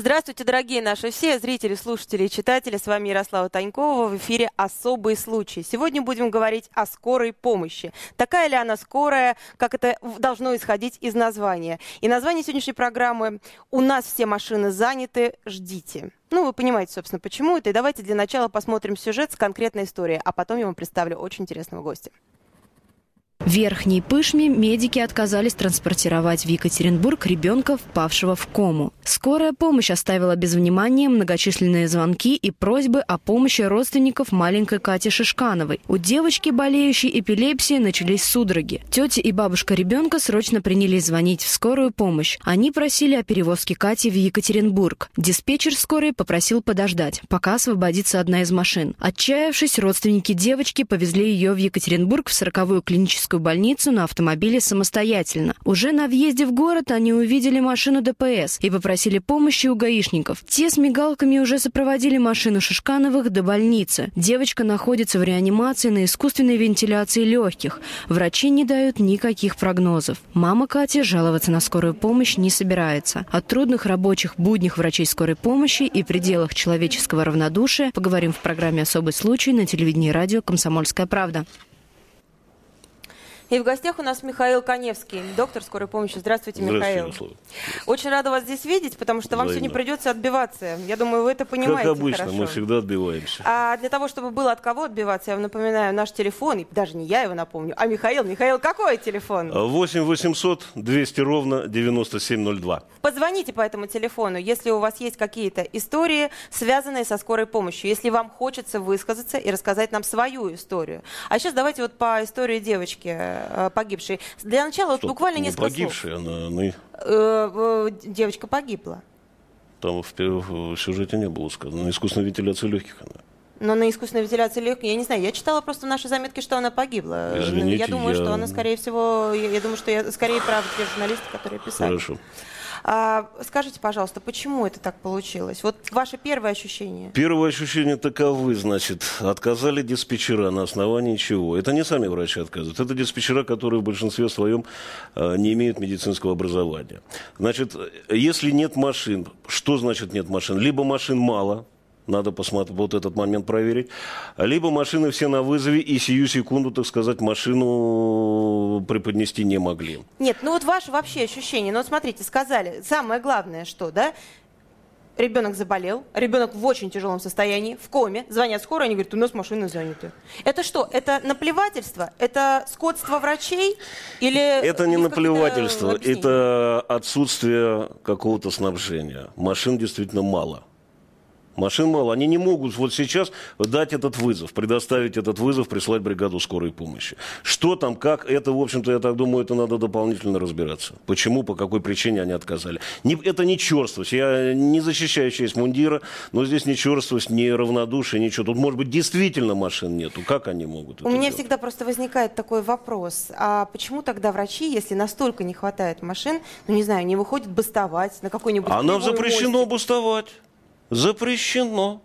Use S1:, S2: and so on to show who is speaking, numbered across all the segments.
S1: Здравствуйте, дорогие наши все зрители, слушатели и читатели. С вами Ярослава Танькова. В эфире «Особый случай». Сегодня будем говорить о скорой помощи. Такая ли она скорая, как это должно исходить из названия. И название сегодняшней программы «У нас все машины заняты, ждите». Ну, вы понимаете, собственно, почему это. И давайте для начала посмотрим сюжет с конкретной историей, а потом я вам представлю очень интересного гостя.
S2: Верхней Пышме медики отказались транспортировать в Екатеринбург ребенка, впавшего в кому. Скорая помощь оставила без внимания многочисленные звонки и просьбы о помощи родственников маленькой Кати Шишкановой. У девочки, болеющей эпилепсией, начались судороги. Тетя и бабушка ребенка срочно принялись звонить в скорую помощь. Они просили о перевозке Кати в Екатеринбург. Диспетчер скорой попросил подождать, пока освободится одна из машин. Отчаявшись, родственники девочки повезли ее в Екатеринбург в 40-ю клиническую клиническую больницу на автомобиле самостоятельно. Уже на въезде в город они увидели машину ДПС и попросили помощи у гаишников. Те с мигалками уже сопроводили машину Шишкановых до больницы. Девочка находится в реанимации на искусственной вентиляции легких. Врачи не дают никаких прогнозов. Мама Кати жаловаться на скорую помощь не собирается. О трудных рабочих буднях врачей скорой помощи и пределах человеческого равнодушия поговорим в программе «Особый случай» на телевидении и радио «Комсомольская правда».
S1: И в гостях у нас Михаил Коневский, доктор скорой помощи. Здравствуйте, Михаил.
S3: Здравствуйте,
S1: Очень рада вас здесь видеть, потому что вам
S3: Взаимно.
S1: сегодня придется отбиваться. Я думаю, вы это понимаете
S3: Как обычно,
S1: хорошо.
S3: мы всегда отбиваемся.
S1: А для того, чтобы было от кого отбиваться, я вам напоминаю наш телефон, и даже не я его напомню, а Михаил. Михаил, какой телефон?
S3: 8 800 200 ровно 9702.
S1: Позвоните по этому телефону, если у вас есть какие-то истории, связанные со скорой помощью, если вам хочется высказаться и рассказать нам свою историю. А сейчас давайте вот по истории девочки э, погибшей. Для начала вот
S3: Что,
S1: буквально
S3: не
S1: несколько
S3: погибшая, она, ну, и
S1: слов. Э, э, Девочка погибла.
S3: там в, в сюжете не было сказано. На искусственной вентиляции легких она.
S1: Но на искусственной вентиляции легких, я не знаю, я читала просто в нашей заметке, что она погибла.
S3: Извините,
S1: я думаю,
S3: я-
S1: что она, скорее всего, я, я думаю, что я скорее правы те журналисты, которые писали.
S3: Хорошо.
S1: А, скажите, пожалуйста, почему это так получилось? Вот ваше первое ощущение.
S3: Первые ощущения таковы, значит, отказали диспетчера на основании чего? Это не сами врачи отказывают, это диспетчера, которые в большинстве своем э, не имеют медицинского образования. Значит, если нет машин, что значит нет машин? Либо машин мало, надо посмотреть, вот этот момент проверить. Либо машины все на вызове, и сию секунду, так сказать, машину преподнести не могли.
S1: Нет, ну вот ваше вообще ощущение. Ну вот смотрите, сказали, самое главное, что, да, ребенок заболел, ребенок в очень тяжелом состоянии, в коме, звонят скоро, они говорят, у нас машины заняты. Это что, это наплевательство? Это скотство врачей? Или
S3: Это не наплевательство, это отсутствие какого-то снабжения. Машин действительно мало. Машин мало. Они не могут вот сейчас дать этот вызов, предоставить этот вызов, прислать бригаду скорой помощи. Что там, как, это, в общем-то, я так думаю, это надо дополнительно разбираться. Почему, по какой причине они отказали. Не, это не черствость. Я не защищаю честь мундира, но здесь не черствость, не равнодушие, ничего. Тут, может быть, действительно машин нету. Как они могут
S1: У меня
S3: делать?
S1: всегда просто возникает такой вопрос. А почему тогда врачи, если настолько не хватает машин, ну не знаю, не выходят бастовать на какой-нибудь...
S3: А нам запрещено
S1: мостик?
S3: бастовать. Запрещено.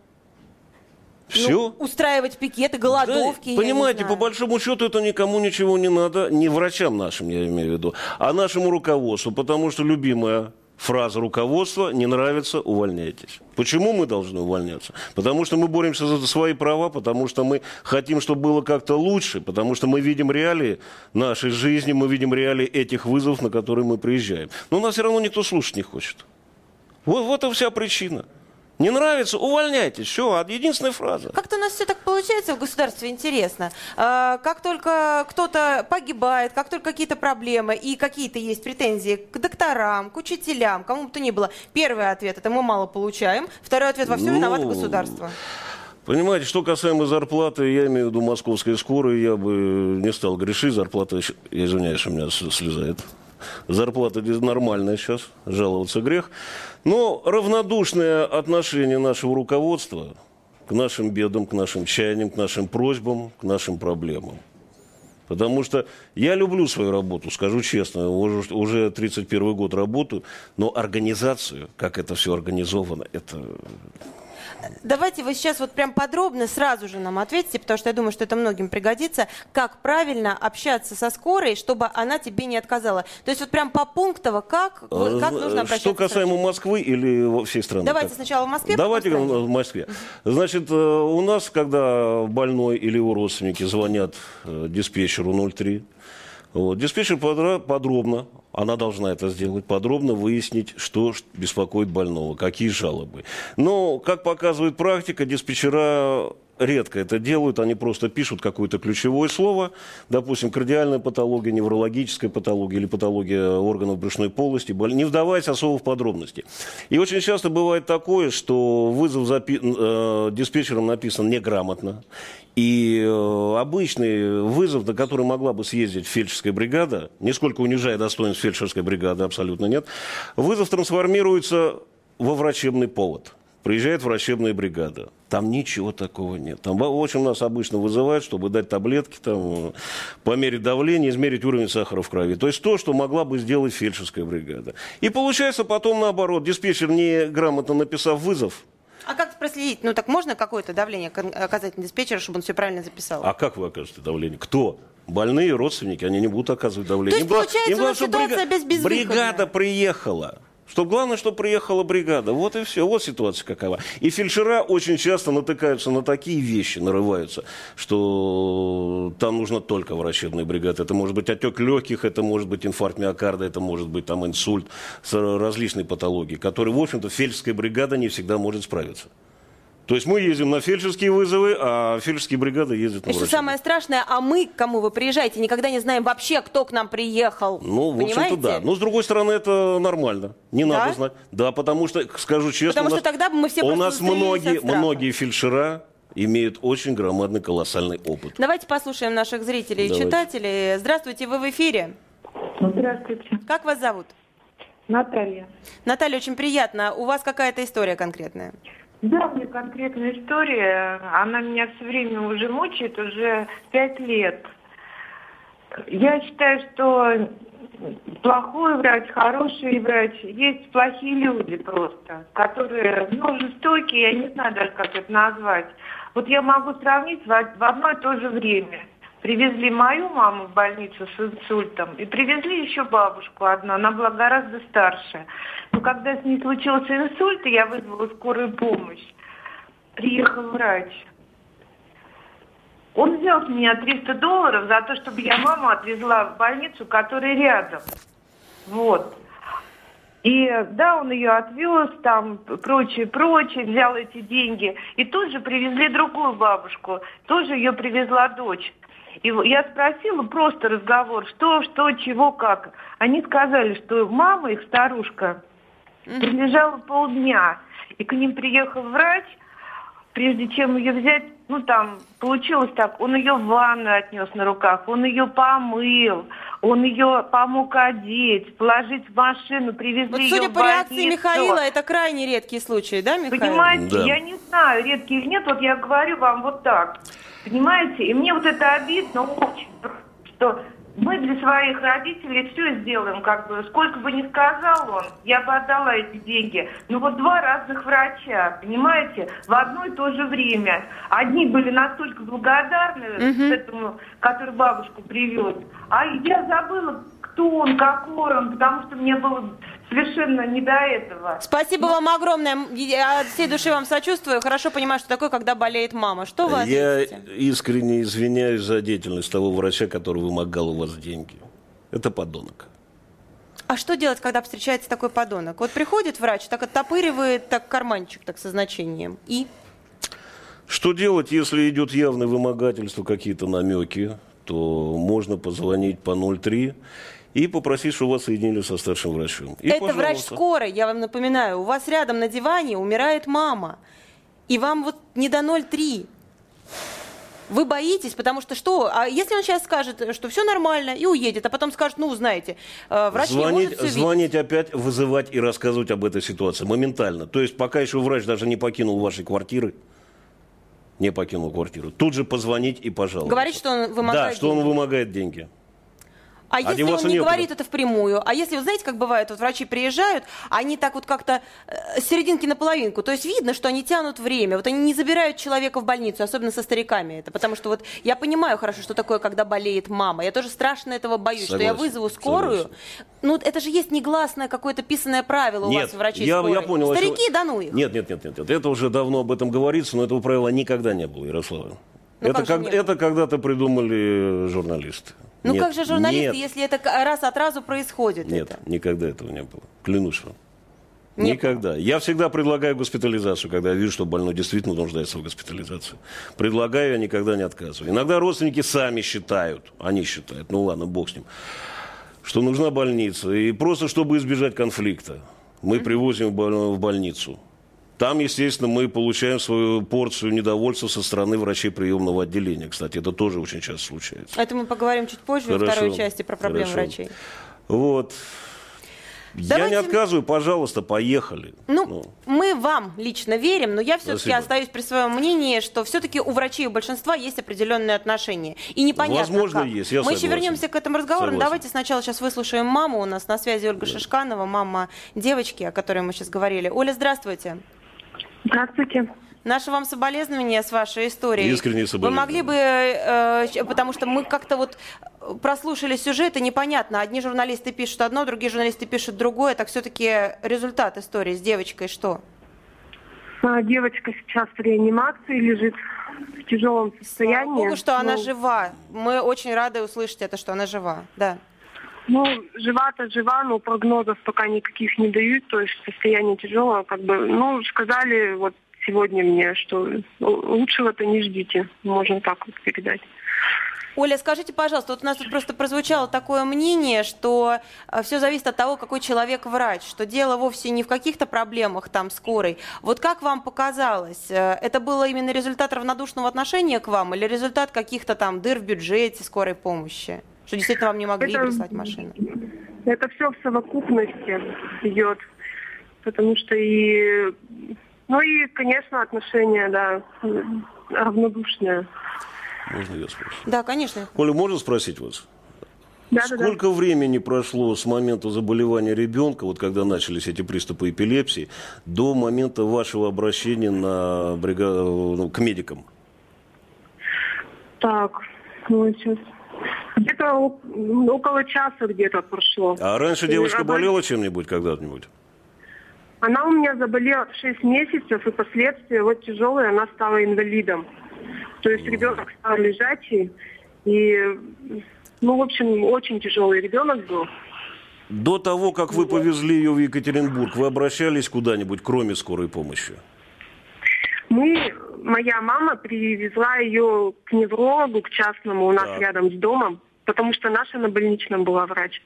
S3: Все.
S1: Ну, устраивать пикеты, голодовки. не
S3: понимаете, по большому счету это никому ничего не надо, не врачам нашим, я имею в виду, а нашему руководству, потому что любимая фраза руководства «не нравится, увольняйтесь». Почему мы должны увольняться? Потому что мы боремся за свои права, потому что мы хотим, чтобы было как-то лучше, потому что мы видим реалии нашей жизни, мы видим реалии этих вызовов, на которые мы приезжаем. Но нас все равно никто слушать не хочет. Вот, вот и вся причина. Не нравится, увольняйтесь. Все, единственная фраза.
S1: Как-то у нас все так получается в государстве, интересно. А, как только кто-то погибает, как только какие-то проблемы и какие-то есть претензии к докторам, к учителям, кому бы то ни было, первый ответ – это мы мало получаем, второй ответ – во всем
S3: Ну,
S1: виновато государство.
S3: Понимаете, что касаемо зарплаты, я имею в виду московской скорой, я бы не стал грешить. Зарплата, я извиняюсь, у меня слезает. Зарплата нормальная сейчас, жаловаться грех. Но равнодушное отношение нашего руководства к нашим бедам, к нашим чаяниям, к нашим просьбам, к нашим проблемам. Потому что я люблю свою работу, скажу честно, уже, уже 31 год работаю, но организацию, как это все организовано, это
S1: Давайте вы сейчас вот прям подробно сразу же нам ответите, потому что я думаю, что это многим пригодится, как правильно общаться со скорой, чтобы она тебе не отказала. То есть вот прям по пунктово, как, вы- как нужно обращаться
S3: Э, Что касаемо? Москвы или всей страны?
S1: Давайте
S3: Как?
S1: сначала в Москве,
S3: Давайте
S1: в
S3: Москве. Значит, э, у нас, когда больной или его родственники звонят э, диспетчеру 03, вот, диспетчер подро- подробно, она должна это сделать, подробно выяснить, что беспокоит больного, какие жалобы. Но, как показывает практика, диспетчера редко это делают, они просто пишут какое-то ключевое слово, допустим, кардиальная патология, неврологическая патология или патология органов брюшной полости, не вдаваясь особо в подробности. И очень часто бывает такое, что вызов запи- э, диспетчером написан неграмотно, и э, обычный вызов, на который могла бы съездить фельдшерская бригада, нисколько унижая достоинство фельдшерской бригады, абсолютно нет, вызов трансформируется во врачебный повод. Приезжает врачебная бригада. Там ничего такого нет. Там во- очень нас обычно вызывают, чтобы дать таблетки, там, померить давление, измерить уровень сахара в крови. То есть то, что могла бы сделать фельдшерская бригада. И получается потом наоборот. Диспетчер, неграмотно написав вызов,
S1: А как проследить? Ну так можно какое-то давление оказать на диспетчера, чтобы он все правильно записал?
S3: А как вы окажете давление? Кто? Больные родственники, они не будут оказывать давление.
S1: То есть,
S3: Им
S1: получается,
S3: им
S1: вот
S3: чтобы
S1: ситуация без- безвыходная.
S3: бригада приехала. Что главное, что приехала бригада. Вот и все. Вот ситуация какова. И фельдшера очень часто натыкаются на такие вещи, нарываются, что там нужна только врачебная бригада. Это может быть отек легких, это может быть инфаркт миокарда, это может быть там инсульт, с различной патологией, которые, в общем-то, фельдшерская бригада не всегда может справиться. То есть мы ездим на фельдшерские вызовы, а фельдшерские бригады ездят на
S1: И что самое страшное, а мы, к кому вы приезжаете, никогда не знаем вообще, кто к нам приехал.
S3: Ну, в общем-то, да. Но, с другой стороны, это нормально. Не
S1: Да?
S3: надо знать. Да, потому что, скажу честно,
S1: Потому
S3: у
S1: что
S3: нас,
S1: тогда бы мы все
S3: у нас многие, многие фельдшера имеют очень громадный, колоссальный опыт.
S1: Давайте послушаем наших зрителей и
S3: Давайте.
S1: читателей. Здравствуйте, вы в эфире.
S4: Здравствуйте,
S1: Как вас зовут?
S4: Наталья.
S1: Наталья, очень приятно. У вас какая-то история конкретная?
S4: Да, у меня конкретная история. Она меня все время уже мучает, уже пять лет. Я считаю, что плохой врач, хороший врач, есть плохие люди просто, которые, ну, жестокие, я не знаю даже, как это назвать. Вот я могу сравнить в од- в одно и то же время. Привезли мою маму в больницу с инсультом и привезли еще бабушку одну, она была гораздо старше. Но когда с ней случился инсульт, я вызвала скорую помощь, приехал врач. Он взял с меня 300 долларов за то, чтобы я маму отвезла в больницу, которая рядом. Вот. И да, он ее отвез, там, прочее, прочее, взял эти деньги. И тут же привезли другую бабушку, тоже ее привезла дочь. И я спросила просто разговор, что, что, чего, как. Они сказали, что мама их, старушка, прилежала полдня. И к ним приехал врач, прежде чем ее взять, ну там получилось так, он ее в ванну отнес на руках, он ее помыл, он ее помог одеть, положить в машину, привезли
S1: Вот
S4: ее
S1: судя
S4: в
S1: по реакции. Михаила, это крайне редкий случай, да, Михаил?
S4: Понимаете,
S3: Да.
S4: я не знаю, редкий или нет, вот я говорю вам вот так. Понимаете, и мне вот это обидно очень, что мы для своих родителей все сделаем, как бы, сколько бы ни сказал он, я бы отдала эти деньги. Но вот два разных врача, понимаете, в одно и то же время. Одни были настолько благодарны этому, который бабушку привез, а я забыла, кто он, какой он, потому что мне было совершенно не до этого.
S1: Спасибо вам огромное. Я от всей души вам сочувствую. Хорошо понимаю, что такое, когда болеет мама. Что вы
S3: Я
S1: ответите?
S3: искренне извиняюсь за деятельность того врача, который вымогал у вас деньги. Это подонок.
S1: А что делать, когда встречается такой подонок? Вот приходит врач, так оттопыривает, так карманчик так со значением. И
S3: Что делать, если идет явное вымогательство, какие-то намеки, то можно позвонить по 03 и попросить, чтобы вас соединили со старшим врачом. И,
S1: это врач скорой, я вам напоминаю. У вас рядом на диване умирает мама. И вам вот не до 0,3. Вы боитесь, потому что что? А если он сейчас скажет, что все нормально и уедет, а потом скажет, ну, знаете, э, врач не
S3: звонить,
S1: может все видеть.
S3: звонить опять, вызывать и рассказывать об этой ситуации моментально. То есть пока еще врач даже не покинул вашей квартиры, не покинул квартиру, тут же позвонить и пожаловаться.
S1: Говорить, что он вымогает
S3: Да, что он
S1: деньги.
S3: вымогает деньги.
S1: А если он не
S3: некуда.
S1: говорит это впрямую? А если, вы знаете, как бывает, вот врачи приезжают, они так вот как-то э, с серединки на половинку. То есть видно, что они тянут время. Вот они не забирают человека в больницу, особенно со стариками это. Потому что вот я понимаю хорошо, что такое, когда болеет мама. Я тоже страшно этого боюсь, что я
S3: Согласен,
S1: вызову скорую.
S3: согласен.
S1: Ну, это же есть негласное какое-то писанное правило у
S3: Нет,
S1: вас, врачей
S3: я,
S1: скорой.
S3: я понял.
S1: Старики, да ну их.
S3: Нет, нет, нет, нет, нет. Это уже давно об этом говорится, но этого правила никогда не было, Ярослава.
S1: Ну,
S3: это,
S1: как
S3: это когда-то придумали журналисты.
S1: Ну
S3: Нет,
S1: как же журналисты,
S3: нет,
S1: если это раз от разу происходит?
S3: Нет,
S1: это?
S3: никогда этого не было. Клянусь вам.
S1: Не
S3: Никогда. Я всегда предлагаю госпитализацию, когда я вижу, что больной действительно нуждается в госпитализации. Предлагаю, я никогда не отказываю. Иногда родственники сами считают, они считают, ну ладно, бог с ним, что нужна больница. И просто, чтобы избежать конфликта, мы привозим больного в больницу. Там, естественно, мы получаем свою порцию недовольства со стороны врачей приемного отделения. Кстати, это тоже очень часто случается.
S1: Это мы поговорим чуть позже во
S3: Хорошо,
S1: второй части про проблемы
S3: хорошо.
S1: врачей.
S3: Вот. Я
S1: Давайте-
S3: не отказываю, пожалуйста, поехали.
S1: Ну, мы вам лично верим, но я все-таки остаюсь при своем мнении, что все-таки у врачей у большинства есть определенные отношения. И непонятно
S3: Возможно,
S1: как.
S3: есть, я
S1: Мы еще
S3: согласен.
S1: вернемся к этому разговору. но
S3: Согласен.
S1: Давайте сначала сейчас выслушаем маму. У нас на связи Ольга Шишканова, мама девочки, о которой мы сейчас говорили. Оля, здравствуйте.
S5: Здравствуйте.
S1: Наши вам соболезнования с вашей историей.
S3: Искренние
S1: Вы
S3: соболезнования.
S1: могли бы, э, щ- потому что мы как-то вот э, прослушали сюжет, и непонятно, одни журналисты пишут одно, другие журналисты пишут другое, так все-таки результат истории с девочкой что?
S5: А, Девочка сейчас в реанимации лежит в тяжелом
S1: Слава
S5: состоянии.
S1: Богу, что она
S5: Ну,
S1: жива. Мы очень рады услышать это, что она жива. Да.
S5: Ну, жива-то жива, но прогнозов пока никаких не дают, то есть состояние тяжелое, как бы, ну, сказали вот сегодня мне, что лучшего-то не ждите, можно так вот передать.
S1: Оля, скажите, пожалуйста, вот у нас тут просто прозвучало такое мнение, что все зависит от того, какой человек врач, что дело вовсе не в каких-то проблемах там скорой. Вот как вам показалось, э, это было именно результат равнодушного отношения к вам или результат каких-то там дыр в бюджете скорой помощи? Что действительно вам не могли
S5: Это-
S1: прислать машину?
S5: Это все в совокупности идет, потому что и, ну и, конечно, отношения, да, равнодушные.
S3: Можно я спрошу?
S1: Да, конечно.
S3: Оля, можно спросить вас?
S5: Да-да-да.
S3: Сколько времени прошло с момента заболевания ребенка, вот когда начались эти приступы эпилепсии, до момента вашего обращения на бригаду, ну, к медикам?
S5: Так, ну сейчас. Где-то около часа где-то прошло.
S3: А раньше девочка
S5: рабо-
S3: болела чем-нибудь когда-нибудь?
S5: Она у меня заболела в 6 месяцев, и последствия вот тяжелые, она стала инвалидом. То есть ребенок стал лежачий, и, ну, в общем, очень тяжелый ребенок был.
S3: До того, как вы повезли ее в Екатеринбург, вы обращались куда-нибудь, кроме скорой помощи?
S5: Мы, моя мама привезла ее к неврологу, к частному у нас
S3: Так.
S5: рядом с домом, потому что наша на больничном была врач.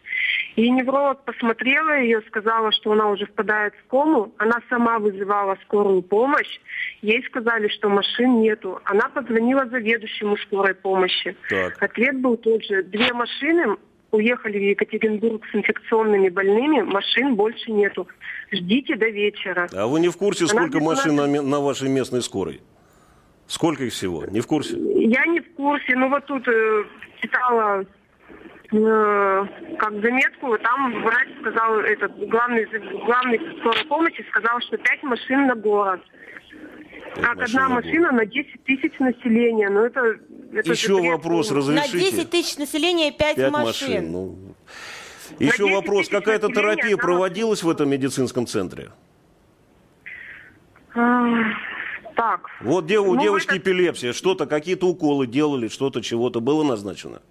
S5: И невролог посмотрела ее, сказала, что она уже впадает в кому. Она сама вызывала скорую помощь. Ей сказали, что машин нету. Она позвонила заведующему скорой помощи.
S3: Так.
S5: Ответ был тот же. Две машины уехали в Екатеринбург с инфекционными больными, машин больше нету. Ждите до вечера.
S3: А вы не в курсе,
S5: Она
S3: сколько машин на, на вашей местной скорой? Сколько их всего? Не в курсе?
S5: Я не в курсе, ну вот тут э, читала э, как заметку, там врач сказал, этот главный, главный скорой помощи сказал, что пять машин на город. Как одна машина на 10 тысяч населения. Ну это, это
S3: Еще вопрос,
S5: полный.
S1: На
S3: разрешите?
S1: 10 тысяч населения 5,
S3: Пять
S1: машин.
S3: машин. ну. Еще
S5: 10
S3: вопрос. Какая-то терапия проводилась в этом медицинском центре?
S5: Так.
S3: Вот дев- у
S5: Ну,
S3: девочки
S5: это-
S3: эпилепсия. Что-то, какие-то уколы делали, что-то, чего-то было назначено?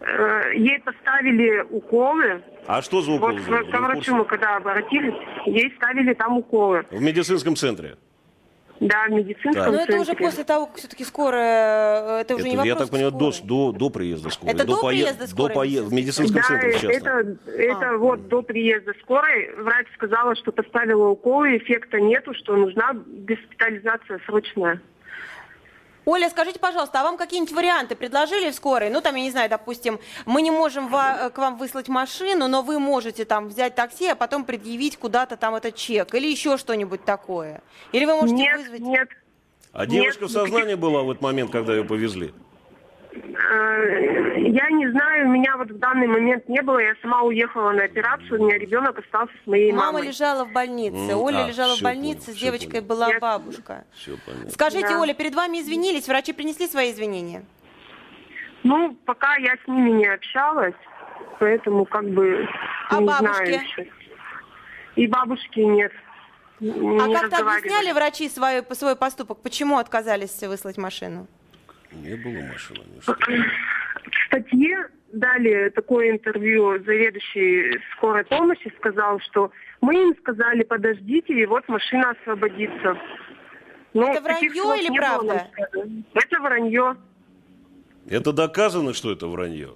S5: Э, Ей поставили уколы.
S3: А что за
S5: Вот
S3: уколы? Вы
S5: к врачу мы когда обратились, ей ставили там уколы.
S3: В медицинском центре?
S5: Да, в медицинском
S3: Так.
S1: Но это уже после того, как все-таки скорая, э, это уже
S3: Это,
S1: не вопрос
S3: я так понимаю, до, до, до приезда скорой.
S1: Это до
S3: пое-
S1: приезда скорой
S3: до пое- В медицинском
S5: Да,
S3: центре часто.
S5: это, это
S1: А.
S5: вот до приезда скорой врач сказала, что поставила уколы, эффекта нету, что нужна госпитализация срочная.
S1: Оля, скажите, пожалуйста, а вам какие-нибудь варианты предложили в скорой? Ну, там, я не знаю, допустим, мы не можем ва- к вам выслать машину, но вы можете там взять такси, а потом предъявить куда-то там этот чек или еще что-нибудь такое. Или вы можете
S5: нет,
S1: вызвать...
S5: нет.
S3: А девочка в
S5: никаких-
S3: сознании была в этот момент, когда ее повезли?
S5: Э, Я не знаю, меня вот в данный момент не было. Я сама уехала на операцию, у меня ребенок остался с моей
S1: Мама
S5: мамой.
S1: лежала в больнице,
S3: М,
S1: Оля
S3: а,
S1: лежала в больнице,
S3: понял,
S1: с девочкой
S3: понял.
S1: была
S5: Я-
S1: бабушка.
S3: Все понятно.
S1: Скажите,
S5: Да.
S1: Оля, перед вами извинились, врачи принесли свои извинения?
S5: Ну, пока я с ними не общалась, поэтому как бы
S1: А
S5: не
S1: бабушки?
S5: знаю еще. И бабушки нет. Не
S1: а как-то объясняли врачи свой, свой поступок, почему отказались выслать машину?
S3: Не было машины.
S5: В статье дали такое интервью заведующий скорой помощи, сказал, что мы им сказали, подождите, и вот машина освободится. Но
S1: Это вранье
S5: слов
S1: или
S5: не было
S1: правда?
S5: нам сказано. Это вранье.
S3: Это доказано, что это вранье?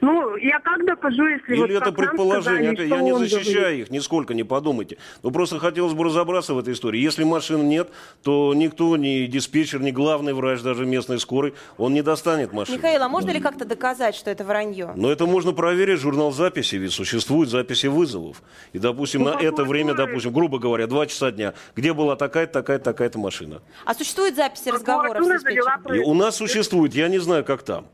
S5: Ну, я как докажу, если вот
S3: Или это
S5: как нам
S3: предположение?
S5: сказали,
S3: я не защищаю
S5: говорит.
S3: их, нисколько не подумайте. Но просто хотелось бы разобраться в этой истории. Если машин нет, то никто, ни диспетчер, ни главный врач даже местной скорой, он не достанет машину.
S1: Михаил, а можно ли как-то доказать, что это вранье?
S3: Но это можно проверить, журнал записи, ведь существуют записи вызовов. И, допустим,
S5: Ну,
S3: на это время, допустим, грубо говоря, два часа дня, где была такая-то, такая-то, такая-то машина.
S1: А существуют записи разговоров с диспетчером?
S3: У нас существует, я не знаю, как там.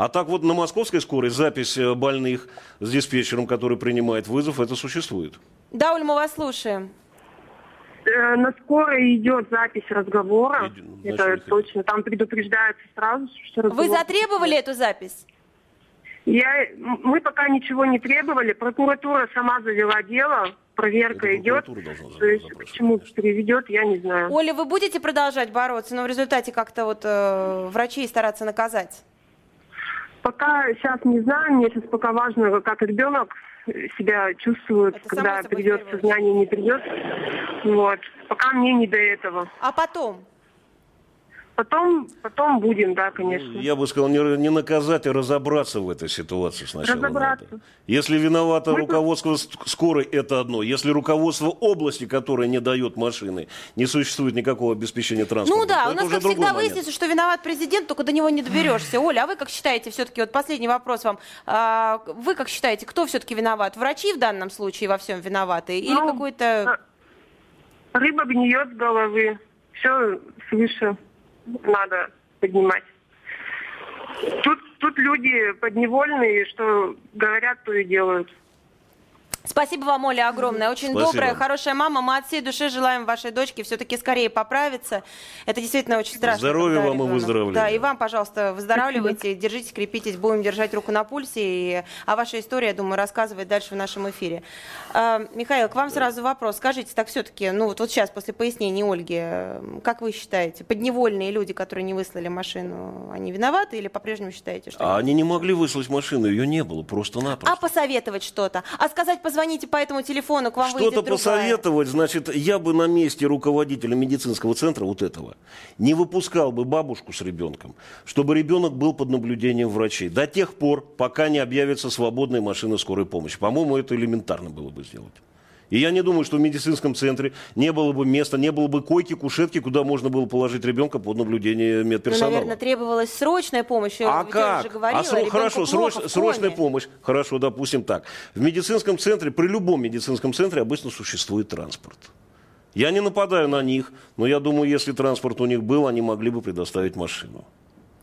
S3: А так вот на московской скорой запись э, больных с диспетчером, который принимает вызов, это существует.
S1: Да, Оль, мы вас слушаем.
S5: Э, На скорой идет запись разговора.
S3: Иди- ну,
S5: это
S3: значит,
S5: точно. Там предупреждается сразу, что
S1: Вы
S5: разговор-
S1: затребовали эту запись?
S5: Я, мы пока ничего не требовали. Прокуратура сама завела дело. Проверка
S3: Это
S5: идет.
S3: прокуратура должна
S5: То есть к чему
S3: конечно.
S5: приведет, я не знаю.
S1: Оля, вы будете продолжать бороться, но в результате как-то вот э, врачей стараться наказать?
S5: Пока сейчас не знаю. Мне сейчас пока важно, как ребенок себя чувствует,
S1: Это
S5: когда придет сознание, не придет. Вот. Пока мне не до этого.
S1: А потом?
S5: Потом, потом будем, да, конечно.
S3: Я бы сказал, не, не наказать, а разобраться в этой ситуации сначала
S5: Разобраться.
S3: надо. Если виновато
S5: Мы
S3: руководство скорой, это одно. Если руководство области, которое не дает машины, не существует никакого обеспечения транспорта,
S1: Ну да,
S3: то
S1: у нас,
S3: уже
S1: как всегда,
S3: момент.
S1: выяснится, что виноват президент, только до него не доберешься. Оля, а вы как считаете, все-таки, вот последний вопрос вам, а, вы как считаете, кто все-таки виноват? Врачи в данном случае во всем виноваты? Или
S5: Ну,
S1: какой-то...
S5: Рыба гниет с головы. Все свыше надо поднимать. Тут, тут люди подневольные, что говорят, то и делают.
S1: Спасибо вам, Оля, огромное. Очень
S3: Спасибо.
S1: добрая, хорошая мама. Мы от всей души желаем вашей дочке все-таки скорее поправиться. Это действительно очень страшно.
S3: Здоровья вам и
S1: ребенок-
S3: выздоровления.
S1: Да, и вам, пожалуйста, выздоравливайте, держитесь, крепитесь, будем держать руку на пульсе. И о вашей истории, я думаю, рассказывать дальше в нашем эфире. А, Михаил, к вам сразу вопрос. Скажите, так все-таки, ну вот, вот сейчас, после пояснений Ольги, как вы считаете, подневольные люди, которые не выслали машину, они виноваты или по-прежнему считаете, что
S3: А они не могли выслать машину, ее не было,
S1: А
S3: просто-напросто.
S1: посоветовать что-то? А сказать, позвоните по этому телефону, к вам выйдет
S3: Что-то
S1: другая?
S3: посоветовать, значит, я бы на месте руководителя медицинского центра вот этого не выпускал бы бабушку с ребенком, чтобы ребенок был под наблюдением врачей до тех пор, пока не объявится свободная машина скорой помощи. По-моему, это элементарно было бы сделать. И я не думаю, что в медицинском центре не было бы места, не было бы койки, кушетки, куда можно было положить ребенка под наблюдение
S1: Ну,
S3: медперсонала.
S1: наверное, требовалась срочная помощь.
S3: А как?
S1: же говорила,
S3: а сро- хорошо, сроч- срочная помощь. Хорошо, допустим так. В медицинском центре, при любом медицинском центре обычно существует транспорт. Я не нападаю на них, но я думаю, если транспорт у них был, они могли бы предоставить машину.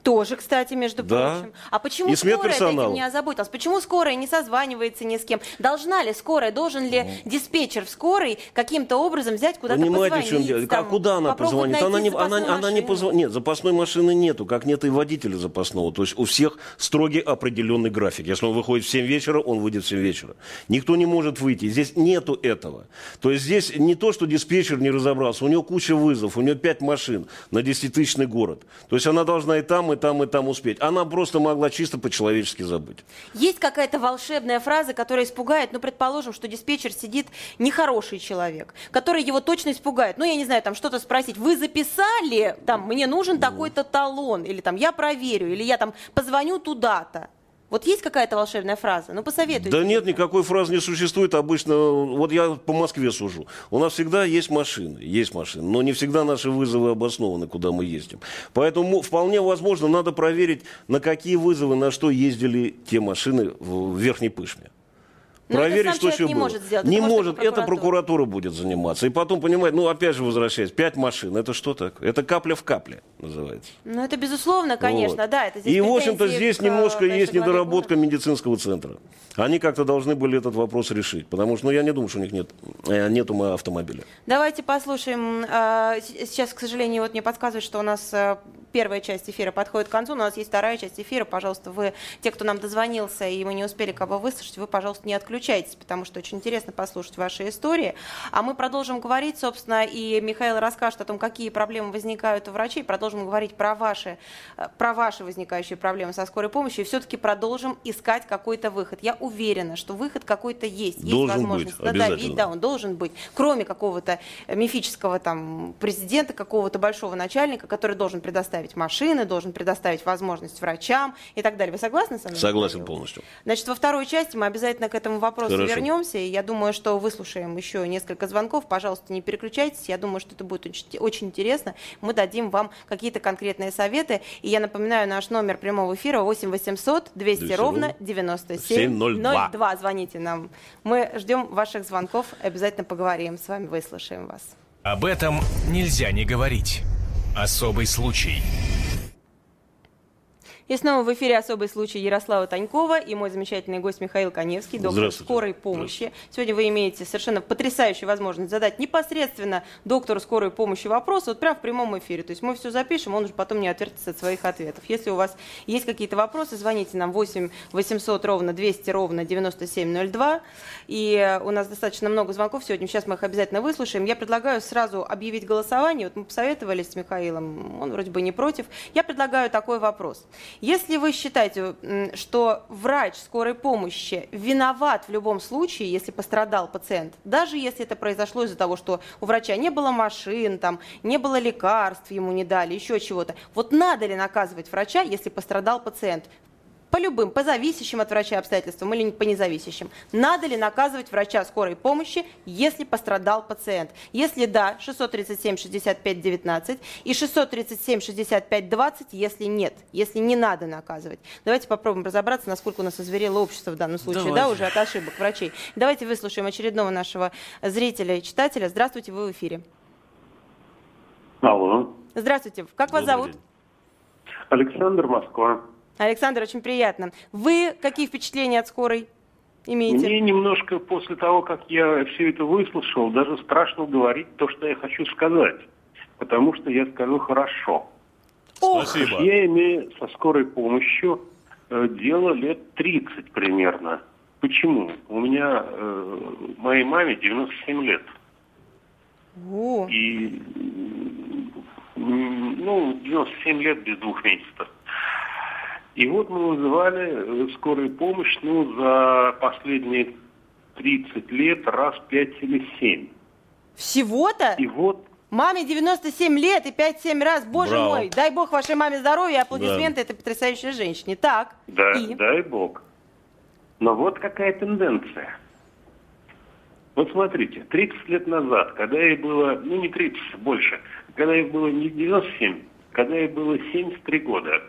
S1: Тоже, кстати, между
S3: Да.
S1: прочим. А почему
S3: И
S1: скорая
S3: медперсоналом.
S1: этим не озаботилась? Почему скорая не созванивается ни с кем? Должна ли скорая, должен ли
S3: Ну.
S1: диспетчер в скорой каким-то образом взять куда-то
S3: Понимаете,
S1: позвонить?
S3: в чем дело?
S1: там,
S3: а куда она позвонит? Она не, она, она не позвонит. Нет, запасной машины нету, как нет и водителя запасного. То есть у всех строгий определенный график. Если он выходит в 7 вечера, он выйдет в 7 вечера. Никто не может выйти. Здесь нету этого. То есть здесь не то, что диспетчер не разобрался. У него куча вызов, у него 5 машин на 10-тысячный город. То есть она должна и там, и там, и там успеть. Она просто могла чисто по-человечески забыть.
S1: Есть какая-то волшебная фраза, которая испугает, ну, предположим, что диспетчер сидит нехороший человек, который его точно испугает. Ну, я не знаю, там что-то спросить. Вы записали, там, мне нужен такой-то талон, или там, я проверю, или я там позвоню туда-то. Вот есть какая-то волшебная фраза? Ну, посоветуйте.
S3: Да нет, никакой фразы не существует. Обычно, вот я по Москве сужу. У нас всегда есть машины, есть машины, но не всегда наши вызовы обоснованы, куда мы ездим. Поэтому вполне возможно, надо проверить, на какие вызовы, на что ездили те машины в Верхней Пышме.
S1: Но это
S3: проверить, что все
S1: не
S3: было.
S1: может сделать,
S3: Не
S1: это может
S3: это
S1: прокуратура.
S3: будет заниматься. И потом, понимаете, ну, опять же возвращаясь, пять машин, это что такое? Это капля в капле называется.
S1: Ну, это безусловно, конечно,
S3: Вот.
S1: да. Это здесь
S3: И, в общем-то, здесь
S1: к,
S3: немножко
S1: конечно,
S3: есть
S1: главе
S3: недоработка медицинского центра. Они как-то должны были этот вопрос решить. Потому что, ну, я не думаю, что у них нет, э, нету автомобиля.
S1: Давайте послушаем. э, Сейчас, к сожалению, вот мне подсказывают, что у нас э, первая часть эфира подходит к концу, у нас есть вторая часть эфира. Пожалуйста, вы, те, кто нам дозвонился, и мы не успели кого выслушать, вы, пожалуйста, не отключайтесь, потому что очень интересно послушать ваши истории. А мы продолжим говорить, собственно, и Михаил расскажет о том, какие проблемы возникают у врачей. Продолжим говорить про ваши, про ваши возникающие проблемы со скорой помощью. И все-таки продолжим искать какой-то выход. Я уверена, что выход какой-то есть. Есть
S3: Должен
S1: возможность
S3: быть,
S1: надавить, да, он должен быть, кроме какого-то мифического там президента, какого-то большого начальника, который должен предоставить машины, должен предоставить возможность врачам и так далее. Вы согласны со мной?
S3: Согласен полностью.
S1: Значит, во второй части мы обязательно к этому вопросу
S3: Хорошо.
S1: вернемся. И я думаю, что выслушаем еще несколько звонков. Пожалуйста, не переключайтесь. Я думаю, что это будет очень, очень интересно. Мы дадим вам какие-то конкретные советы. И я напоминаю, наш номер прямого эфира 8 800 200
S3: 200
S1: ровно 97
S3: 702.
S1: 02. Звоните нам. Мы ждем ваших звонков. Обязательно поговорим с вами, выслушаем вас.
S6: Об этом нельзя не говорить. Особый случай.
S1: И снова в эфире особый случай Ярослава Танькова и мой замечательный гость Михаил Коневский, доктор скорой помощи. Сегодня вы имеете совершенно потрясающую возможность задать непосредственно доктору скорой помощи вопрос, вот прямо в прямом эфире. То есть мы все запишем, он уже потом не отвертится от своих ответов. Если у вас есть какие-то вопросы, звоните нам 8 800 ровно 200 ровно 9702. И у нас достаточно много звонков сегодня, сейчас мы их обязательно выслушаем. Я предлагаю сразу объявить голосование. Вот мы посоветовались с Михаилом, он вроде бы не против. Я предлагаю такой вопрос. Если вы считаете, что врач скорой помощи виноват в любом случае, если пострадал пациент, даже если это произошло из-за того, что у врача не было машин, там, не было лекарств, ему не дали, еще чего-то, вот надо ли наказывать врача, если пострадал пациент? По любым, по зависящим от врача обстоятельствам или по независящим. Надо ли наказывать врача скорой помощи, если пострадал пациент? Если да, 637 65 19 и 637 65 20, если нет, если не надо наказывать. Давайте попробуем разобраться, насколько у нас озверело общество в данном случае, да, уже от ошибок врачей. Давайте выслушаем очередного нашего зрителя и читателя. Здравствуйте, вы в эфире.
S7: Алло.
S1: Здравствуйте, как вас
S3: Добрый
S1: зовут?
S3: день.
S7: Александр, Москва.
S1: Александр, очень приятно. Вы какие впечатления от скорой имеете?
S7: Мне немножко после того, как я все это выслушал, даже страшно говорить то, что я хочу сказать. Потому что я скажу хорошо.
S3: Спасибо.
S7: Я имею со скорой помощью э, дело лет 30 примерно. Почему? У меня, э, моей маме 97 лет.
S1: О,
S7: И, ну, 97 лет без двух месяцев. И вот мы вызывали э, скорую помощь, ну, за последние 30 лет раз 5 или 7.
S1: всего-то?
S7: И вот,
S1: Маме 97 лет и 5-7 раз. Боже
S3: Браво.
S1: мой, дай бог вашей маме здоровья и аплодисменты этой потрясающей женщине. Так,
S7: да,
S1: и?
S7: дай бог. Но вот какая тенденция. Вот смотрите, 30 лет назад, когда ей было, ну не 30, больше, когда ей было не 97, когда ей было 73 года,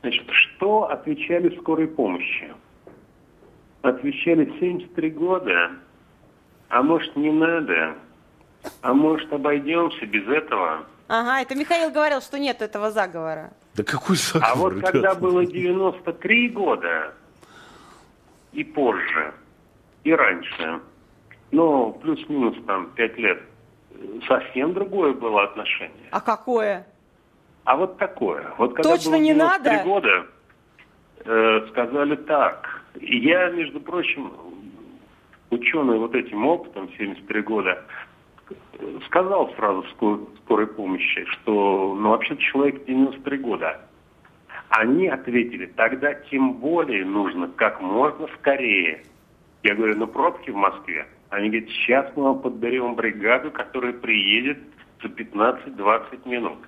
S7: значит, что отвечали скорой помощи? Отвечали 73 года, а может не надо, а может обойдемся без этого?
S1: Ага, это Михаил говорил, что нет этого заговора.
S3: Да какой
S7: А
S3: заговор,
S7: вот когда было 93 года и позже, и раньше, ну, плюс-минус там 5 лет, совсем другое было отношение.
S1: А какое?
S7: А вот такое. Вот когда
S1: Точно
S7: было
S1: не
S7: 93
S1: надо?
S7: года, э, сказали так. И я, между прочим, ученый вот этим опытом, 73 года, сказал сразу скор- скорой помощи, что, ну, вообще-то человек 93 года. Они ответили, тогда тем более нужно как можно скорее. Я говорю, ну пробки в Москве. Они говорят, сейчас мы вам подберем бригаду, которая приедет за 15-20 минут.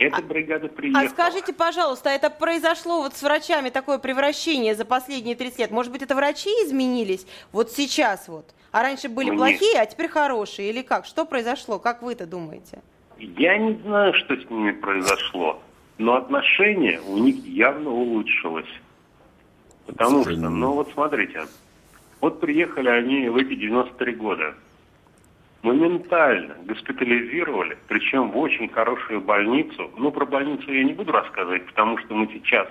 S7: Эта бригада приехала.
S1: А скажите, пожалуйста, это произошло вот с врачами такое превращение за последние 30 лет? Может быть, это врачи изменились вот сейчас вот? А раньше были
S7: Мне-
S1: плохие, а теперь хорошие? Или как? Что произошло? Как вы-то думаете?
S7: Я не знаю, что с ними произошло, но отношение у них явно улучшилось. Потому
S3: Это
S7: что,
S3: не-
S7: ну вот смотрите, вот приехали они в эти 93 года. Моментально госпитализировали, причем в очень хорошую больницу. Ну, про больницу я не буду рассказывать, потому что мы сейчас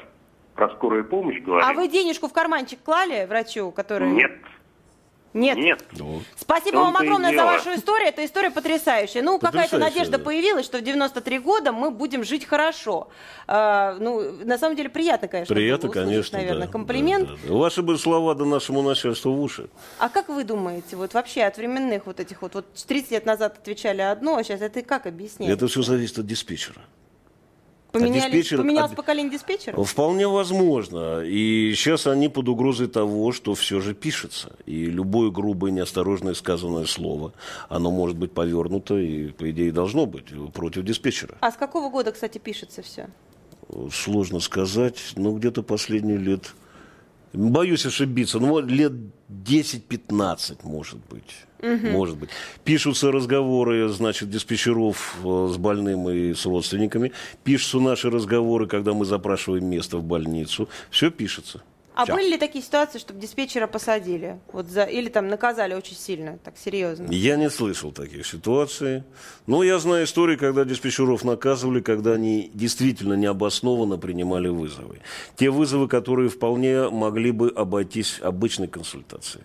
S7: про скорую помощь говорим.
S1: А вы денежку в карманчик клали врачу, который...
S7: Нет,
S1: Нет.
S7: нет.
S3: Ну,
S1: Спасибо вам огромное за вашу историю. Эта история потрясающая. Ну, какая-то надежда
S3: да.
S1: появилась, что в 93 года мы будем жить хорошо. А, ну, на самом деле приятно, конечно.
S3: Приятно,
S1: услышать,
S3: конечно,
S1: наверное,
S3: да.
S1: комплимент.
S3: Да, да, да. Ваши бы слова до нашему начальству в уши.
S1: А как вы думаете, вот вообще от временных вот этих вот, вот 30 лет назад отвечали одно, а сейчас это как объяснять?
S3: Это все зависит от диспетчера.
S1: Поменялись-
S3: диспетчер-
S1: поменялось поколение диспетчеров?
S3: Вполне возможно. И сейчас они под угрозой того, что все же пишется. И любое грубое, неосторожное сказанное слово, оно может быть повернуто и, по идее, должно быть против диспетчера.
S1: А с какого года, кстати, пишется все?
S3: Сложно сказать, но где-то последние лет... Боюсь ошибиться, ну, вот лет 10-15, может быть. Может быть. Пишутся разговоры, значит, диспетчеров э, с больным и с родственниками. Пишутся наши разговоры, когда мы запрашиваем место в больницу. Все пишется.
S1: А
S3: Всё.
S1: были ли такие ситуации, чтобы диспетчера посадили? Вот за, или там наказали очень сильно, так серьезно?
S3: Я не слышал таких ситуаций. Но я знаю истории, когда диспетчеров наказывали, когда они действительно необоснованно принимали вызовы. Те вызовы, которые вполне могли бы обойтись обычной консультацией.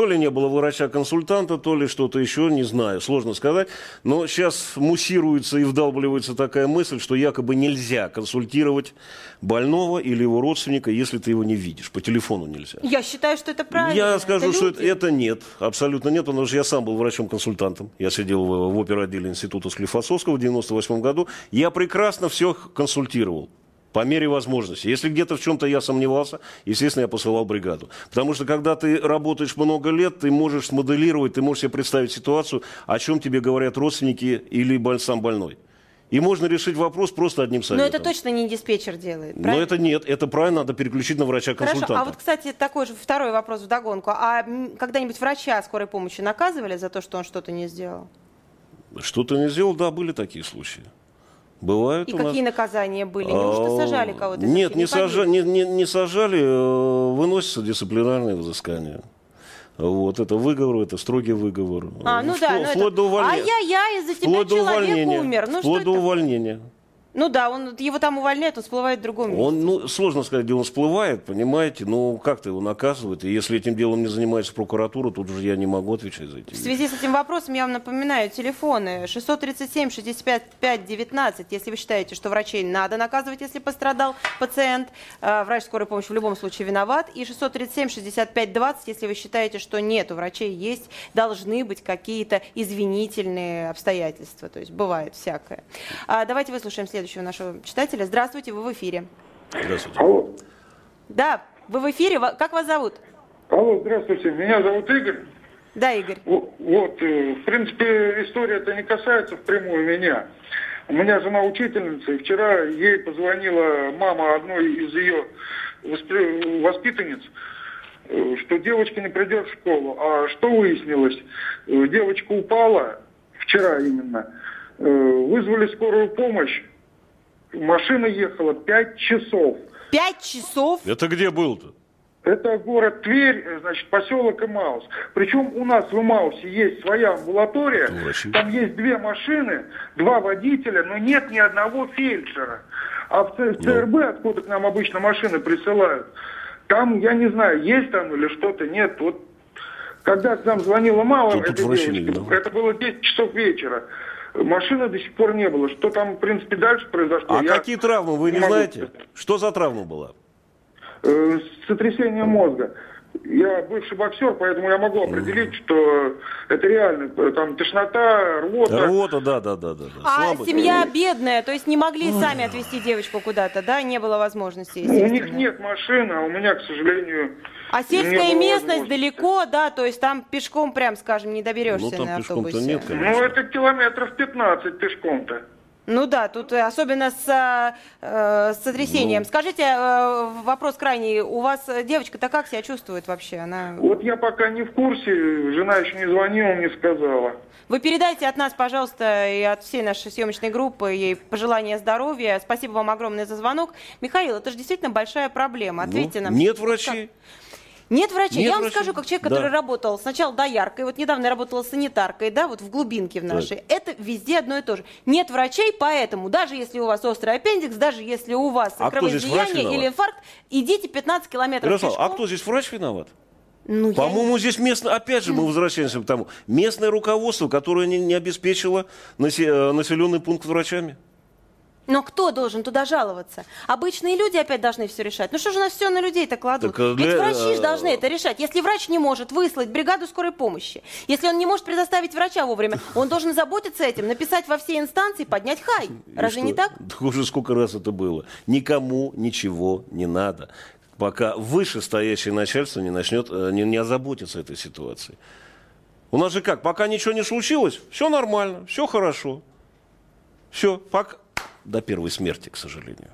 S3: То ли не было врача-консультанта, то ли что-то еще, не знаю, сложно сказать. Но сейчас муссируется и вдалбливается такая мысль, что якобы нельзя консультировать больного или его родственника, если ты его не видишь. По телефону нельзя.
S1: Я считаю, что это правильно.
S3: Я скажу, что
S1: люди.
S3: это, это нет, абсолютно нет, потому что я сам был врачом-консультантом. Я сидел в, в оперотделе Института Склифосовского в 98 году. Я прекрасно все консультировал. По мере возможности. Если где-то в чем-то я сомневался, естественно, я посылал бригаду. Потому что, когда ты работаешь много лет, ты можешь смоделировать, ты можешь себе представить ситуацию, о чем тебе говорят родственники или сам больной. И можно решить вопрос просто одним
S1: Но
S3: советом.
S1: это точно не диспетчер делает,
S3: Но
S1: правильно?
S3: это нет, это правильно, надо переключить на врача-консультанта.
S1: Хорошо, а вот, кстати, такой же второй вопрос вдогонку. А м, когда-нибудь врача скорой помощи наказывали за то, что он что-то не сделал?
S3: Что-то не сделал, да, были такие случаи. Бывают
S1: И
S3: у нас.
S1: какие наказания были? Неужто
S3: А,
S1: сажали кого-то?
S3: Нет,
S1: это?
S3: не, сажа- не, не- не сажали, э, выносятся дисциплинарные взыскания. Вот, это выговор, это строгий выговор.
S1: А, ну
S3: Впло-
S1: да, ну это-
S3: вплоть до увольнения.
S1: Ай-яй-яй, из-за тебя человек
S3: увольнения.
S1: умер. Ну
S3: вплоть
S1: что
S3: до
S1: это?
S3: увольнения.
S1: Ну да, он, его там увольняют, он всплывает в другом месте.
S3: Он, ну, сложно сказать, где он всплывает, понимаете, ну, как-то его наказывают. И если этим делом не занимается прокуратура, тут уже я не могу отвечать за эти
S1: В связи с этим вопросом я вам напоминаю, телефоны 637-65-19, если вы считаете, что врачей надо наказывать, если пострадал пациент, э, врач скорой помощи в любом случае виноват, и 637-65-20, если вы считаете, что нет, у врачей есть, должны быть какие-то извинительные обстоятельства, то есть бывает всякое. А, давайте выслушаем следующего нашего читателя. Здравствуйте, вы в эфире.
S3: Здравствуйте.
S8: Алло.
S1: Да, вы в эфире, как вас зовут?
S8: Алло, здравствуйте. Меня зовут Игорь.
S1: Да, Игорь.
S8: Во- Вот, э, в принципе, история это не касается впрямую меня. У меня жена учительница, и вчера ей позвонила мама одной из ее воспитанниц, э, что девочка не придет в школу. А что выяснилось? Э, Девочка упала, вчера именно, вызвали скорую помощь, машина ехала пять часов.
S1: Пять часов?
S3: Это где был-то?
S8: Это город Тверь, значит, поселок Имаус. Причем у нас в Имаусе есть своя амбулатория,
S3: Врачи.
S8: там есть две машины, два водителя, но нет ни одного фельдшера. А в ЦРБ, откуда к нам обычно машины присылают, там, я не знаю, есть там или что-то, нет. Вот когда к нам звонила девочки,
S3: виноваты.
S8: это было 10 часов вечера. Машины до сих пор не было. Что там, в принципе, дальше произошло?
S3: А
S8: я
S3: какие травмы, вы не
S8: могу
S3: знаете? Что за травма была?
S8: Э, сотрясение мозга. Я бывший боксер, поэтому я могу определить, что это реально. э, Там тошнота, рвота.
S3: Рвота, да, да, да, да. да.
S1: А
S3: Слабость.
S1: семья бедная, то есть не могли сами отвезти девочку куда-то, да? Не было возможности,
S8: У них нет машины, а у меня, к сожалению,
S1: А сельская местность далеко, да, то есть там пешком, прям скажем, не доберешься
S3: Ну, там
S1: на автобусе.
S3: нет, конечно.
S8: Ну, это километров 15 пешком-то.
S1: Ну да, тут э, особенно с, э, с сотрясением.
S3: Ну.
S1: Скажите, э, вопрос крайний. У вас э, девочка-то как себя чувствует вообще? Она...
S8: Вот я пока не в курсе, жена еще не звонила, не сказала.
S1: Вы передайте от нас, пожалуйста, и от всей нашей съемочной группы ей пожелания здоровья. Спасибо вам огромное за звонок. Михаил, это же действительно большая проблема. Ответьте
S3: Ну,
S1: нам.
S3: Нет врачей.
S1: Нет врачей.
S3: Нет
S1: я вам
S3: врачей.
S1: скажу, как человек,
S3: Да.
S1: который работал сначала дояркой, вот недавно я работала санитаркой, да, вот в глубинке в нашей. Это везде одно и то же. Нет врачей, поэтому даже если у вас острый аппендикс, даже если у вас
S3: А
S1: кровоизлияние или инфаркт, идите 15 километров
S3: Ярослав,
S1: пешком.
S3: а кто здесь врач виноват?
S1: Ну, я
S3: По-моему, здесь местное, опять же, мы возвращаемся к тому, местное руководство, которое не, не обеспечило э, населенный пункт врачами.
S1: Но кто должен туда жаловаться? Обычные люди опять должны все решать. Ну что же на все на людей-то кладут?
S3: Так, э,
S1: Ведь
S3: для-
S1: врачи же
S3: э,
S1: должны это решать. Если врач не может выслать бригаду скорой помощи, если он не может предоставить врача вовремя, он должен заботиться этим, написать во все инстанции, поднять хай. Разве не так?
S3: Да уже сколько раз это было. Никому ничего не надо, пока вышестоящее начальство не начнет, э, не, не озаботиться этой ситуацией. У нас же как, пока ничего не случилось, все нормально, все хорошо. Все, пока... До первой смерти, к сожалению.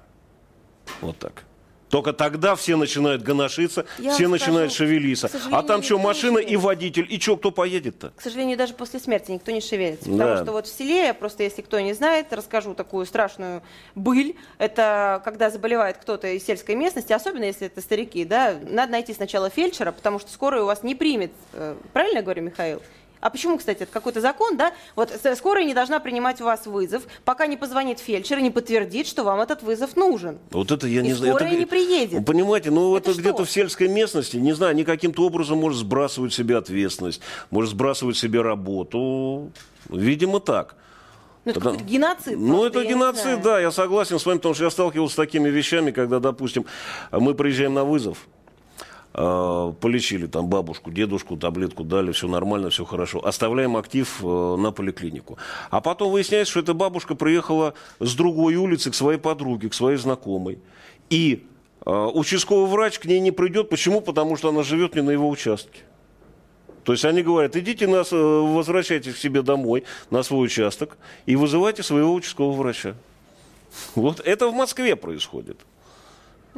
S3: Вот так. Только тогда все начинают гоношиться,
S1: Я
S3: все
S1: вам
S3: начинают
S1: скажу,
S3: шевелиться. А там что, машина и водитель. И что, кто поедет-то?
S1: К сожалению, даже после смерти никто не шевелится.
S3: Да.
S1: Потому что вот в селе, просто если кто не знает, расскажу такую страшную быль. Это когда заболевает кто-то из сельской местности, особенно если это старики, да, надо найти сначала фельдшера, потому что скорая у вас не примет. Э, Правильно я говорю, Михаил? А почему, кстати, это какой-то закон, да? Вот скорая не должна принимать у вас вызов, пока не позвонит фельдшер и не подтвердит, что вам этот вызов нужен.
S3: Вот это я
S1: И
S3: не знаю.
S1: скорая
S3: это,
S1: не приедет.
S3: Вы Понимаете, ну
S1: Это
S3: это, где-то в сельской местности, не знаю, они каким-то образом может сбрасывать себе ответственность, может сбрасывать себе работу. Видимо, так.
S1: Ну, это какой-то геноцид.
S3: Ну,
S1: просто,
S3: это геноцид, да, я согласен с вами, потому что я сталкивался с такими вещами, когда, допустим, мы приезжаем на вызов, полечили там бабушку, дедушку, таблетку дали, все нормально, все хорошо. Оставляем актив э, на поликлинику. А потом выясняется, что эта бабушка приехала с другой улицы к своей подруге, к своей знакомой. И э, участковый врач к ней не придет. Почему? Потому что она живет не на его участке. То есть они говорят, идите нас, э, возвращайтесь к себе домой, на свой участок, и вызывайте своего участкового врача. Вот это в Москве происходит.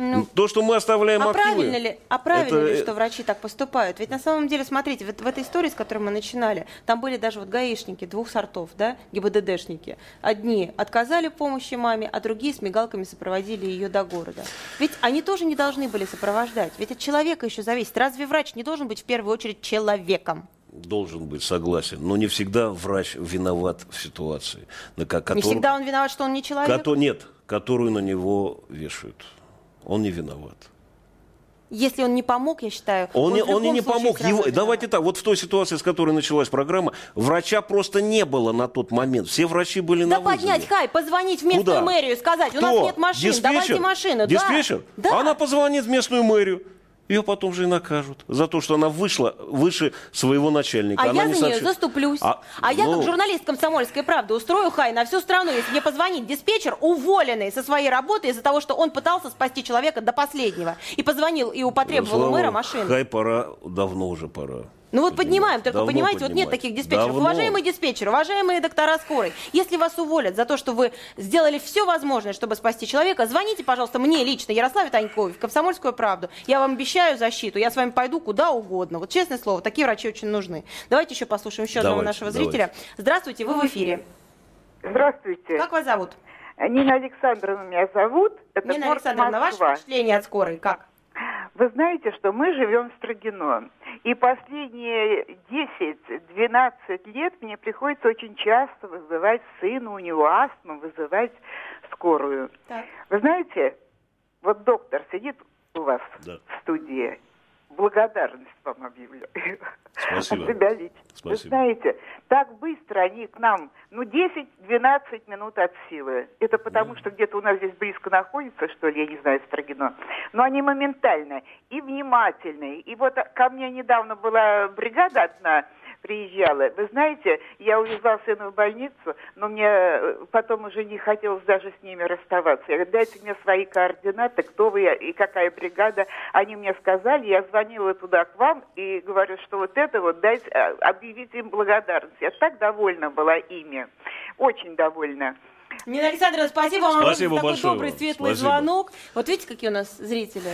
S1: Ну,
S3: То, что мы оставляем
S1: А
S3: активы...
S1: правильно ли, а правильно
S3: это-
S1: ли, что врачи так поступают? Ведь на самом деле, смотрите, вот в этой истории, с которой мы начинали, там были даже вот гаишники двух сортов, да, ГИБДДшники. Одни отказали помощи маме, а другие с мигалками сопроводили ее до города. Ведь они тоже не должны были сопровождать. Ведь от человека еще зависит. Разве врач не должен быть в первую очередь человеком?
S3: Должен быть согласен. Но не всегда врач виноват в ситуации. На ко-
S1: Не всегда он виноват, что он не человек?
S3: кото- Нет, которую на него вешают. Он не виноват.
S1: Если он не помог, я считаю,
S3: Он, не,
S1: в
S3: он и не помог. Его,
S1: виноват.
S3: давайте так, вот в той ситуации, с которой началась программа, врача просто не было на тот момент. Все врачи были
S1: Да
S3: на вызове.
S1: поднять хай, позвонить в местную
S3: Куда?
S1: мэрию, сказать, у нас
S3: Кто?
S1: нет машин,
S3: Диспетчер?
S1: давайте машину. Да.
S3: Диспетчер?
S1: Да.
S3: Она позвонит в местную мэрию. Ее потом же и накажут за то, что она вышла выше своего начальника.
S1: А
S3: Она
S1: я
S3: не
S1: за нее заступлюсь.
S3: А,
S1: А, я,
S3: ну,
S1: как журналист комсомольской правды, устрою хай на всю страну, если мне позвонит диспетчер, уволенный со своей работы из-за того, что он пытался спасти человека до последнего. И позвонил и употребовал у
S3: Слава,
S1: мэра машину.
S3: Хай пора, давно уже пора.
S1: Ну вот поднимаем, только
S3: Давно
S1: понимаете, вот нет
S3: поднимать.
S1: таких диспетчеров.
S3: Давно.
S1: Уважаемые диспетчеры, уважаемые доктора скорой, если вас уволят за то, что вы сделали все возможное, чтобы спасти человека, звоните, пожалуйста, мне лично, Ярославе Таньковой, в «Комсомольскую правду». Я вам обещаю защиту, я с вами пойду куда угодно. Вот честное слово, такие врачи очень нужны. Давайте еще послушаем еще одного
S3: Давайте,
S1: нашего
S3: давайте.
S1: зрителя. Здравствуйте, вы в эфире.
S9: Здравствуйте.
S1: Как вас зовут?
S9: Нина Александровна меня зовут. Это
S1: Нина Александровна, ваше
S9: Москва.
S1: впечатление от скорой как?
S9: Вы знаете, что мы живем в Строгино. И последние 10-12 лет мне приходится очень часто вызывать сына, у него астма, вызывать скорую.
S1: Так.
S9: Вы знаете, вот доктор сидит у вас
S3: Да.
S9: в студии. Благодарность вам объявляю.
S3: Спасибо.
S9: От себя лично. Вы
S3: Спасибо.
S9: знаете, так быстро они к нам, ну, 10-12 минут от силы. Это потому, что где-то у нас здесь близко находится, что ли, я не знаю, Строгино. Но они моментально и внимательные. И вот ко мне недавно была бригада одна, приезжала. Вы знаете, я увезла сына в больницу, но мне э, потом уже не хотелось даже с ними расставаться. Я говорю, дайте мне свои координаты, кто вы и какая бригада. Они мне сказали, я звонила туда к вам и говорю, что вот это вот дайте, а, объявите им благодарность. Я так довольна была ими, очень довольна.
S1: Нина Александровна, спасибо вам
S3: Спасибо
S1: за такой
S3: большое
S1: добрый,
S3: вам.
S1: светлый
S3: Спасибо.
S1: звонок. Вот видите, какие у нас зрители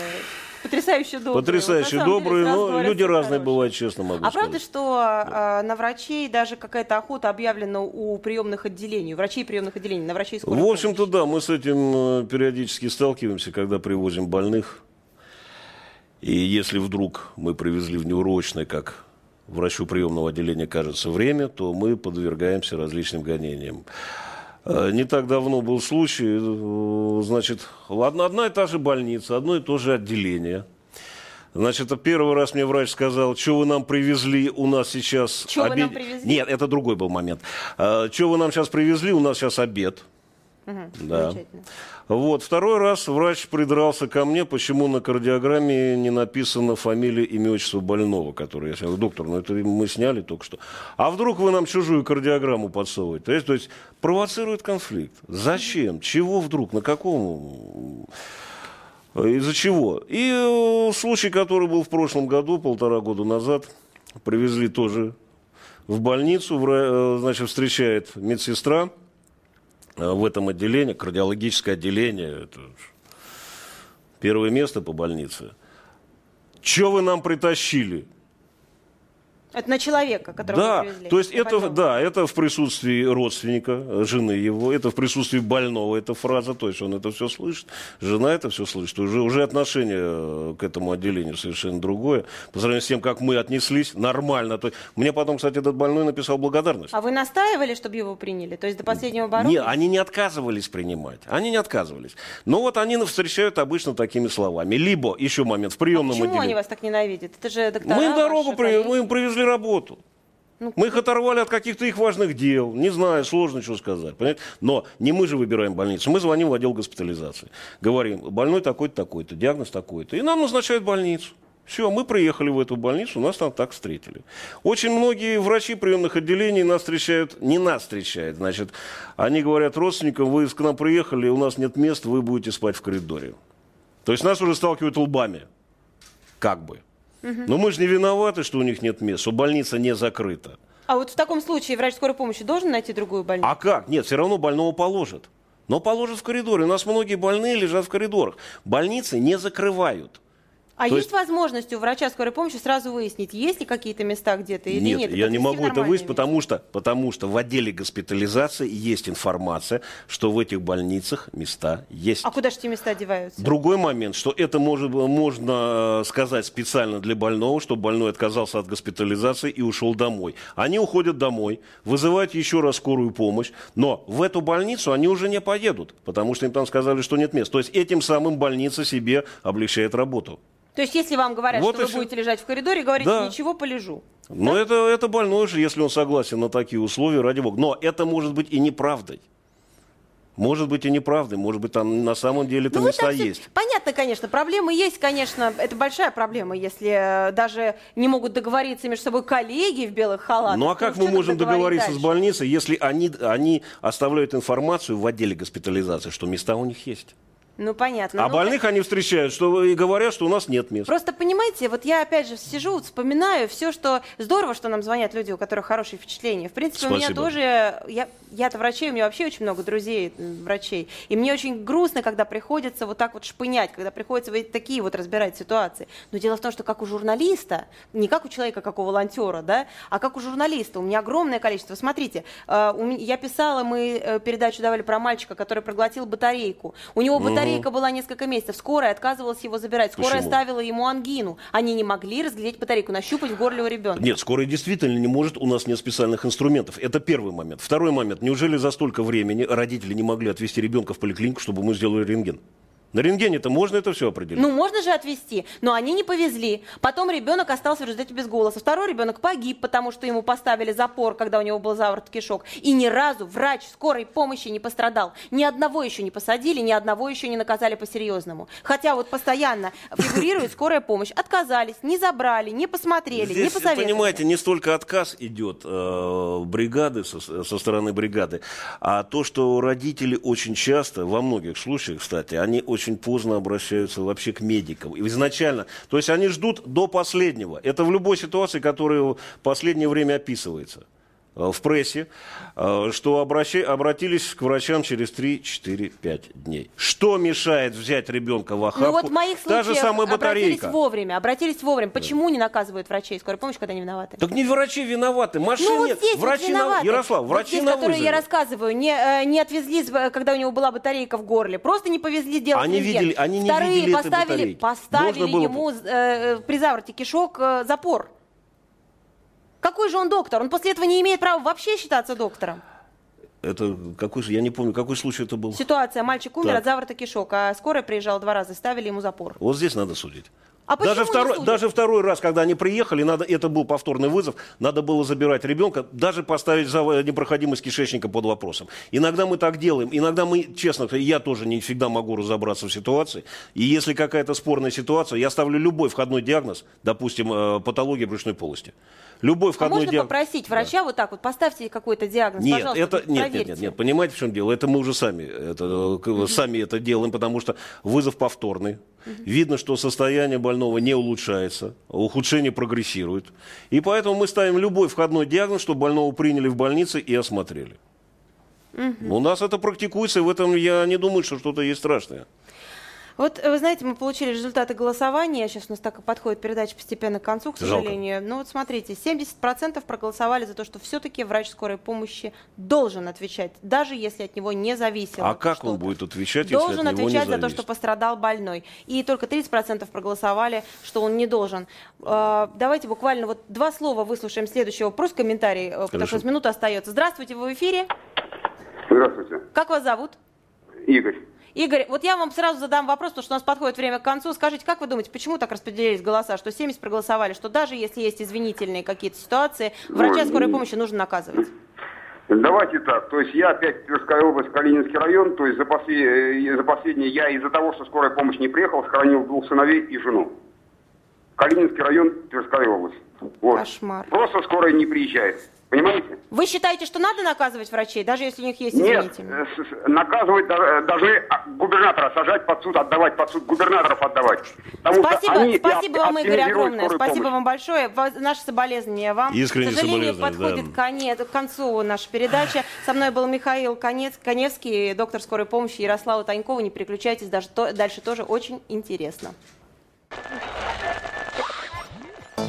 S1: потрясающе добрые.
S3: Потрясающе
S1: Вот деле
S3: добрые, но люди разные
S1: хорошие.
S3: бывают, честно могу
S1: А
S3: сказать.
S1: правда, что а, на врачей даже какая-то охота объявлена у приемных отделений, у врачей приемных отделений, на врачей скорой
S3: В общем-то, да, мы с этим э, периодически сталкиваемся, когда привозим больных. И если вдруг мы привезли в неурочное, как врачу приемного отделения кажется время, то мы подвергаемся различным гонениям. Э, Не так давно был случай, э, значит, одна, одна и та же больница, одно и то же отделение. Значит, первый раз мне врач сказал, что вы нам привезли, у нас сейчас
S1: Чё вы нам
S3: обед-
S1: привезли?
S3: Нет, это другой был момент. Что вы нам сейчас привезли, у нас сейчас обед.
S1: Мгм,
S3: Да. Вот, второй раз врач придрался ко мне, почему на кардиограмме не написано фамилия, имя, отчество больного, который я сказал, доктор, ну это мы сняли только что. А вдруг вы нам чужую кардиограмму подсовываете? То есть, то есть провоцирует конфликт. Зачем? Чего вдруг? На каком? Из-за чего? И э, случай, который был в прошлом году, полтора года назад, привезли тоже в больницу, э, значит, встречает медсестра, в этом отделении, кардиологическое отделение, это первое место по больнице. Че вы нам притащили?
S1: Это на человека, которого
S3: да,
S1: привезли.
S3: то есть это, да, это в присутствии родственника, э, жены его, это в присутствии больного, эта фраза, то есть он это все слышит, жена это все слышит, уже, уже отношение э, к этому отделению совершенно другое, по сравнению с тем, как мы отнеслись, нормально. То есть, мне потом, кстати, этот больной написал благодарность.
S1: А вы настаивали, чтобы его приняли? То есть до последнего боролись?
S3: Не, они не отказывались принимать. Они не отказывались. Но вот они встречают обычно такими словами. Либо, еще момент, в приемном
S1: Почему они
S3: отделении.
S1: вас так ненавидят? Это же доктора
S3: Мы им дорогу, при- мы им привезли работу.
S1: Ну,
S3: Мы их оторвали от каких-то их важных дел. Не знаю, сложно что сказать. Понимаете? Но не мы же выбираем больницу. Мы звоним в отдел госпитализации. Говорим, больной такой-то, такой-то, диагноз такой-то. И нам назначают больницу. Все, мы приехали в эту больницу, нас там так встретили. Очень многие врачи приемных отделений нас встречают, не нас встречают, значит, они говорят родственникам, вы к нам приехали, у нас нет мест, вы будете спать в коридоре. То есть нас уже сталкивают лбами, как бы. Но мы же не виноваты, что у них нет мест, что больница не закрыта.
S1: А вот в таком случае врач скорой помощи должен найти другую больницу?
S3: А как? Нет, все равно больного положат. Но положат в коридоре. У нас многие больные лежат в коридорах. Больницы не закрывают.
S1: А
S3: То
S1: есть
S3: есть-
S1: возможность у врача скорой помощи сразу выяснить, есть ли какие-то места где-то или нет?
S3: нет, я не могу это выяснить, потому что, потому что в отделе госпитализации есть информация, что в этих больницах места есть.
S1: А куда же эти места деваются?
S3: Другой момент, что это может, можно сказать специально для больного, чтобы больной отказался от госпитализации и ушел домой. Они уходят домой, вызывают еще раз скорую помощь, но в эту больницу они уже не поедут, потому что им там сказали, что нет мест. То есть этим самым больница себе облегчает работу.
S1: То есть если вам говорят,
S3: Вот
S1: что вы
S3: всё.
S1: будете лежать в коридоре, говорите,
S3: Да.
S1: ничего, полежу.
S3: Но это, это больной же, если он согласен на такие условия, ради бога. Но это может быть и неправдой. Может быть и неправдой, может быть там на самом деле это
S1: Ну, вот
S3: места
S1: всё-
S3: есть.
S1: Понятно, конечно, проблемы есть, конечно, это большая проблема, если э, даже не могут договориться между собой коллеги в белых халатах.
S3: Ну а как
S1: уж
S3: мы можем договориться с
S1: дальше?
S3: больницей, если они, они оставляют информацию в отделе госпитализации, что места у них есть?
S1: Ну понятно.
S3: а
S1: Ну,
S3: больных они встречают что, и говорят, что у нас нет мест.
S1: Просто понимаете, вот я опять же сижу, вспоминаю все, что здорово, что нам звонят люди, у которых хорошие впечатления. В принципе, у меня
S3: Спасибо.
S1: тоже, я, я-то врачей, у меня вообще очень много друзей врачей. И мне очень грустно, когда приходится вот так вот шпынять, когда приходится вот такие вот разбирать ситуации. Но дело в том, что как у журналиста, не как у человека, как у волонтера, да, а как у журналиста, у меня огромное количество. Смотрите, э, я писала, мы э, передачу давали про мальчика, который проглотил батарейку. У него батарейка была несколько месяцев. Скорая отказывалась его забирать. Скорая
S3: Почему?
S1: ставила ему ангину. Они не могли разглядеть батарейку, нащупать в горле у ребенка.
S3: Нет, скорая действительно не может, у нас нет специальных инструментов. Это первый момент. Второй момент. Неужели за столько времени родители не могли отвезти ребенка в поликлинику, чтобы мы сделали рентген? На рентгене-то можно это все определить?
S1: Ну, можно же отвезти, но они не повезли. Потом ребенок остался в результате без голоса. Второй ребенок погиб, потому что ему поставили запор, когда у него был заворот кишок. И ни разу врач скорой помощи не пострадал. Ни одного еще не посадили, ни одного еще не наказали по-серьезному. Хотя вот постоянно фигурирует скорая помощь. Отказались, не забрали, не посмотрели, не
S3: Здесь,
S1: посоветовали.
S3: понимаете, не столько отказ идет э, бригады со, со стороны бригады, а то, что родители очень часто, во многих случаях, кстати, они очень поздно обращаются вообще к медикам. Изначально. То есть они ждут до последнего. Это в любой ситуации, которая в последнее время описывается. Э, в прессе, э, что обращи, обратились к врачам через 3-4-5 дней. Что мешает взять ребенка в охапку?
S1: Ну вот в моих
S3: Та же самая
S1: обратились
S3: батарейка.
S1: вовремя, обратились вовремя. Почему не наказывают врачей скорой помощи, когда они виноваты?
S3: Так не врачи виноваты, машин
S1: Ну вот здесь вот
S3: врачи на-
S1: виноваты.
S3: Ярослав,
S1: Вот
S3: врачи
S1: здесь,
S3: на
S1: которые я рассказываю, не, э, не отвезли, когда у него была батарейка в горле, просто не повезли сделать
S3: Они
S1: рентген.
S3: видели- они не
S1: Вторые
S3: видели этой
S1: поставили,
S3: батарейки.
S1: поставили
S3: Можно было
S1: ему э, при завороте кишок э, запор. Какой же он доктор? Он после этого не имеет права вообще считаться доктором.
S3: Это какой же, я не помню, какой случай это был.
S1: Ситуация, мальчик умер
S3: Так.
S1: от заворота кишок, а скорая приезжала два раза, ставили ему запор.
S3: Вот здесь надо судить.
S1: А
S3: даже, второй, даже второй раз, когда они приехали, надо, это был повторный вызов, надо было забирать ребенка, даже поставить за непроходимость кишечника под вопросом. Иногда мы так делаем, иногда мы, честно, я тоже не всегда могу разобраться в ситуации. И если какая-то спорная ситуация, я ставлю любой входной диагноз, допустим, э, патология брюшной полости. Любой
S1: А
S3: входной
S1: можно
S3: диагноз.
S1: попросить врача вот так вот, поставьте какой-то диагноз,
S3: Нет,
S1: пожалуйста,
S3: это нет, нет,
S1: проверьте.
S3: нет, нет, понимаете, в чем дело? Это мы уже сами, это, к- сами это делаем, потому что вызов повторный. Видно, что состояние больного не улучшается, а ухудшение прогрессирует. И поэтому мы ставим любой входной диагноз, чтобы больного приняли в больнице и осмотрели. У нас это практикуется, и в этом я не думаю, что что-то есть страшное.
S1: Вот, э, вы знаете, мы получили результаты голосования. Сейчас у нас так и подходит передача постепенно к концу, к
S3: Жалко.
S1: сожалению. Ну вот смотрите, 70% проголосовали за то, что все-таки врач скорой помощи должен отвечать, даже если от него не зависело.
S3: А как он будет отвечать, если
S1: Должен
S3: от него не
S1: отвечать за то,
S3: зависит?
S1: что пострадал больной. И только 30% проголосовали, что он не должен. Э, Давайте буквально вот два слова выслушаем следующий вопрос, комментарий, э, потому
S3: Хорошо.
S1: что у нас минута остается. Здравствуйте, вы в эфире.
S10: Здравствуйте,
S1: Как вас зовут?
S10: Игорь.
S1: Игорь, вот я вам сразу задам вопрос, потому что у нас подходит время к концу. Скажите, как вы думаете, почему так распределились голоса, что 70 проголосовали, что даже если есть извинительные какие-то ситуации, врача
S10: Ой,
S1: скорой
S10: ну,
S1: помощи нужно наказывать?
S10: Давайте так, то есть я опять Тверская область, Калининский район, то есть за, после- э, за последнее я из-за того, что скорая помощь не приехала, сохранил двух сыновей и жену. Калининский район, Тверская область. Вот.
S1: Кошмар.
S10: Просто скорая не приезжает. Понимаете?
S1: Вы считаете, что надо наказывать врачей, даже если у них есть
S10: Нет,
S1: извинительные?
S10: э, наказывать э, должны а, губернатора сажать под суд, отдавать под суд, губернаторов отдавать. Потому что
S1: Спасибо,
S10: они
S1: спасибо вам, Игорь, огромное. Спасибо
S10: помощь.
S1: вам большое. Наши соболезнования вам.
S3: Искренние
S1: К сожалению, подходит
S3: да.
S1: конец, к концу наша передача. Со мной был Михаил Конец, Коневский, доктор скорой помощи Ярослава Танькова. Не переключайтесь, даже то- дальше тоже очень интересно.